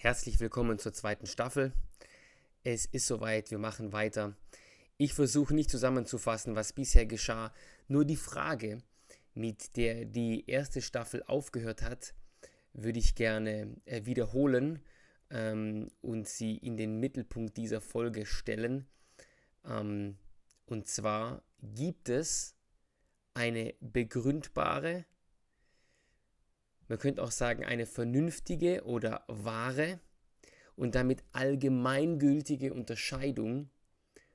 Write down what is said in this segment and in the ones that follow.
Herzlich willkommen zur zweiten Staffel. Es ist soweit, wir machen weiter. Ich versuche nicht zusammenzufassen, was bisher geschah, nur die Frage, mit der die erste Staffel aufgehört hat, würde ich gerne äh, wiederholen ähm, und sie in den Mittelpunkt dieser Folge stellen. Ähm, und zwar gibt es eine begründbare, man könnte auch sagen eine vernünftige oder wahre und damit allgemeingültige Unterscheidung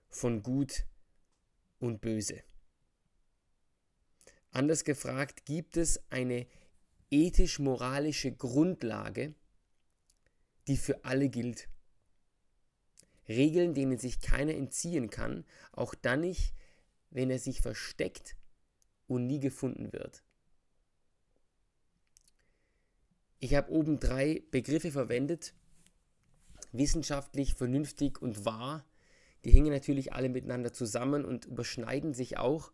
von Gut und Böse. Anders gefragt, gibt es eine ethisch-moralische Grundlage, die für alle gilt. Regeln, denen sich keiner entziehen kann, auch dann nicht, wenn er sich versteckt und nie gefunden wird. Ich habe oben drei Begriffe verwendet. Wissenschaftlich, vernünftig und wahr. Die hängen natürlich alle miteinander zusammen und überschneiden sich auch.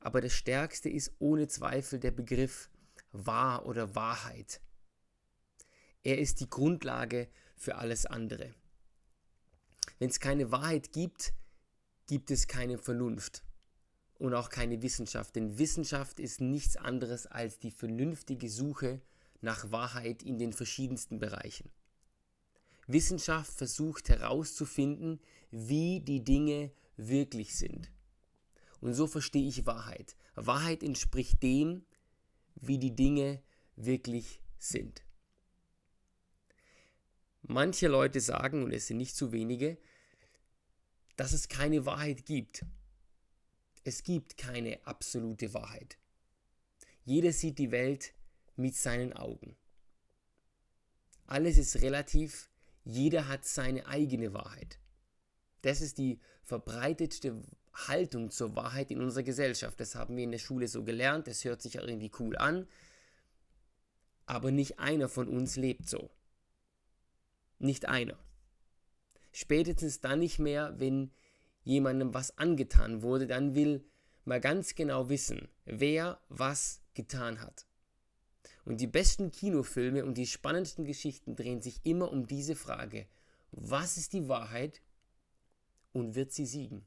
Aber das Stärkste ist ohne Zweifel der Begriff wahr oder Wahrheit. Er ist die Grundlage für alles andere. Wenn es keine Wahrheit gibt, gibt es keine Vernunft und auch keine Wissenschaft. Denn Wissenschaft ist nichts anderes als die vernünftige Suche nach Wahrheit in den verschiedensten Bereichen. Wissenschaft versucht herauszufinden, wie die Dinge wirklich sind. Und so verstehe ich Wahrheit. Wahrheit entspricht dem, wie die Dinge wirklich sind. Manche Leute sagen, und es sind nicht zu wenige, dass es keine Wahrheit gibt. Es gibt keine absolute Wahrheit. Jeder sieht die Welt mit seinen Augen. Alles ist relativ, jeder hat seine eigene Wahrheit. Das ist die verbreitetste Haltung zur Wahrheit in unserer Gesellschaft. Das haben wir in der Schule so gelernt, das hört sich auch irgendwie cool an, aber nicht einer von uns lebt so. Nicht einer. Spätestens dann nicht mehr, wenn jemandem was angetan wurde, dann will man ganz genau wissen, wer was getan hat. Und die besten Kinofilme und die spannendsten Geschichten drehen sich immer um diese Frage. Was ist die Wahrheit und wird sie siegen?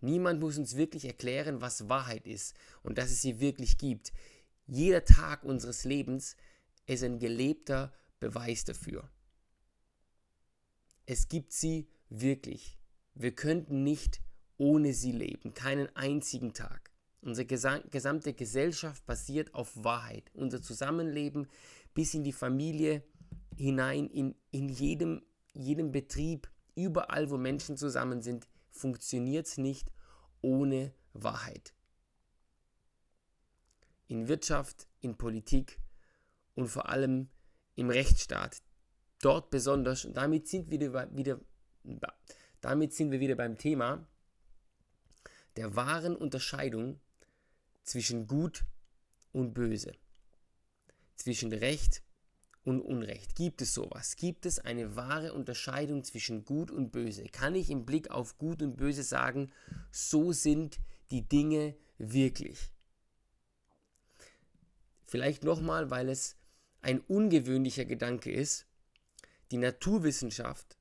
Niemand muss uns wirklich erklären, was Wahrheit ist und dass es sie wirklich gibt. Jeder Tag unseres Lebens ist ein gelebter Beweis dafür. Es gibt sie wirklich. Wir könnten nicht ohne sie leben, keinen einzigen Tag. Unsere gesamte Gesellschaft basiert auf Wahrheit. Unser Zusammenleben bis in die Familie hinein, in, in jedem, jedem Betrieb, überall, wo Menschen zusammen sind, funktioniert nicht ohne Wahrheit. In Wirtschaft, in Politik und vor allem im Rechtsstaat. Dort besonders, und damit sind wir wieder, wieder, damit sind wir wieder beim Thema der wahren Unterscheidung zwischen Gut und Böse, zwischen Recht und Unrecht. Gibt es sowas? Gibt es eine wahre Unterscheidung zwischen Gut und Böse? Kann ich im Blick auf Gut und Böse sagen, so sind die Dinge wirklich? Vielleicht nochmal, weil es ein ungewöhnlicher Gedanke ist, die Naturwissenschaft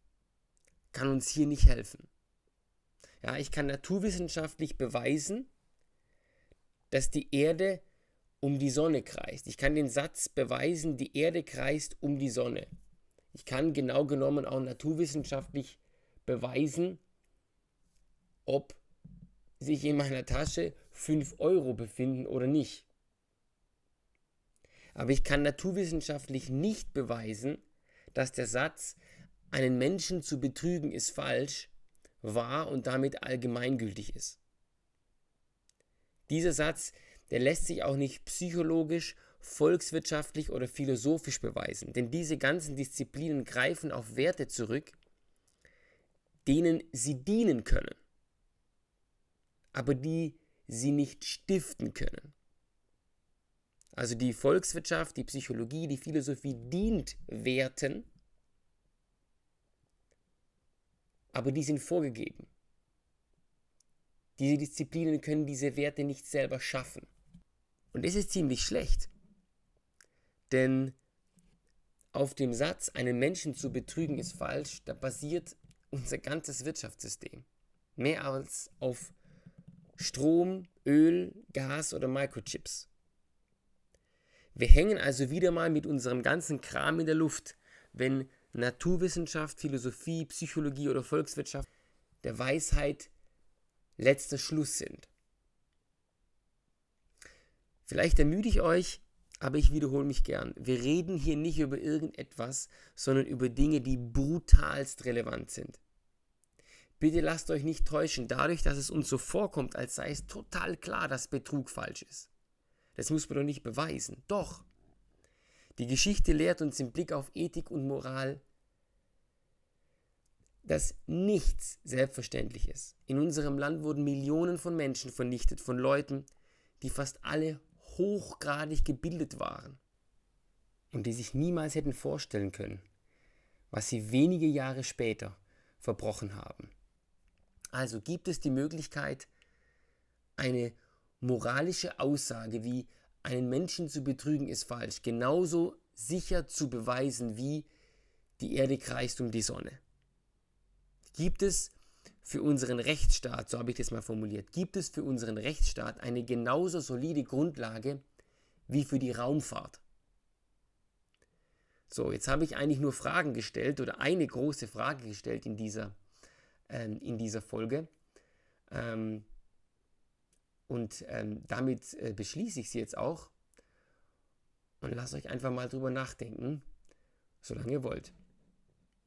kann uns hier nicht helfen. Ja, ich kann naturwissenschaftlich beweisen, dass die Erde um die Sonne kreist. Ich kann den Satz beweisen, die Erde kreist um die Sonne. Ich kann genau genommen auch naturwissenschaftlich beweisen, ob sich in meiner Tasche 5 Euro befinden oder nicht. Aber ich kann naturwissenschaftlich nicht beweisen, dass der Satz, einen Menschen zu betrügen ist falsch, wahr und damit allgemeingültig ist. Dieser Satz, der lässt sich auch nicht psychologisch, volkswirtschaftlich oder philosophisch beweisen, denn diese ganzen Disziplinen greifen auf Werte zurück, denen sie dienen können, aber die sie nicht stiften können. Also die Volkswirtschaft, die Psychologie, die Philosophie dient Werten, aber die sind vorgegeben. Diese Disziplinen können diese Werte nicht selber schaffen. Und das ist ziemlich schlecht. Denn auf dem Satz, einen Menschen zu betrügen ist falsch, da basiert unser ganzes Wirtschaftssystem. Mehr als auf Strom, Öl, Gas oder Microchips. Wir hängen also wieder mal mit unserem ganzen Kram in der Luft, wenn Naturwissenschaft, Philosophie, Psychologie oder Volkswirtschaft der Weisheit letzter Schluss sind. Vielleicht ermüde ich euch, aber ich wiederhole mich gern. Wir reden hier nicht über irgendetwas, sondern über Dinge, die brutalst relevant sind. Bitte lasst euch nicht täuschen, dadurch, dass es uns so vorkommt, als sei es total klar, dass Betrug falsch ist. Das muss man doch nicht beweisen. Doch. Die Geschichte lehrt uns im Blick auf Ethik und Moral, dass nichts selbstverständlich ist. In unserem Land wurden Millionen von Menschen vernichtet, von Leuten, die fast alle hochgradig gebildet waren und die sich niemals hätten vorstellen können, was sie wenige Jahre später verbrochen haben. Also gibt es die Möglichkeit, eine moralische Aussage wie einen Menschen zu betrügen ist falsch, genauso sicher zu beweisen wie die Erde kreist um die Sonne. Gibt es für unseren Rechtsstaat, so habe ich das mal formuliert, gibt es für unseren Rechtsstaat eine genauso solide Grundlage wie für die Raumfahrt? So, jetzt habe ich eigentlich nur Fragen gestellt oder eine große Frage gestellt in dieser, ähm, in dieser Folge. Ähm, und ähm, damit äh, beschließe ich sie jetzt auch und lasst euch einfach mal drüber nachdenken, solange ihr wollt.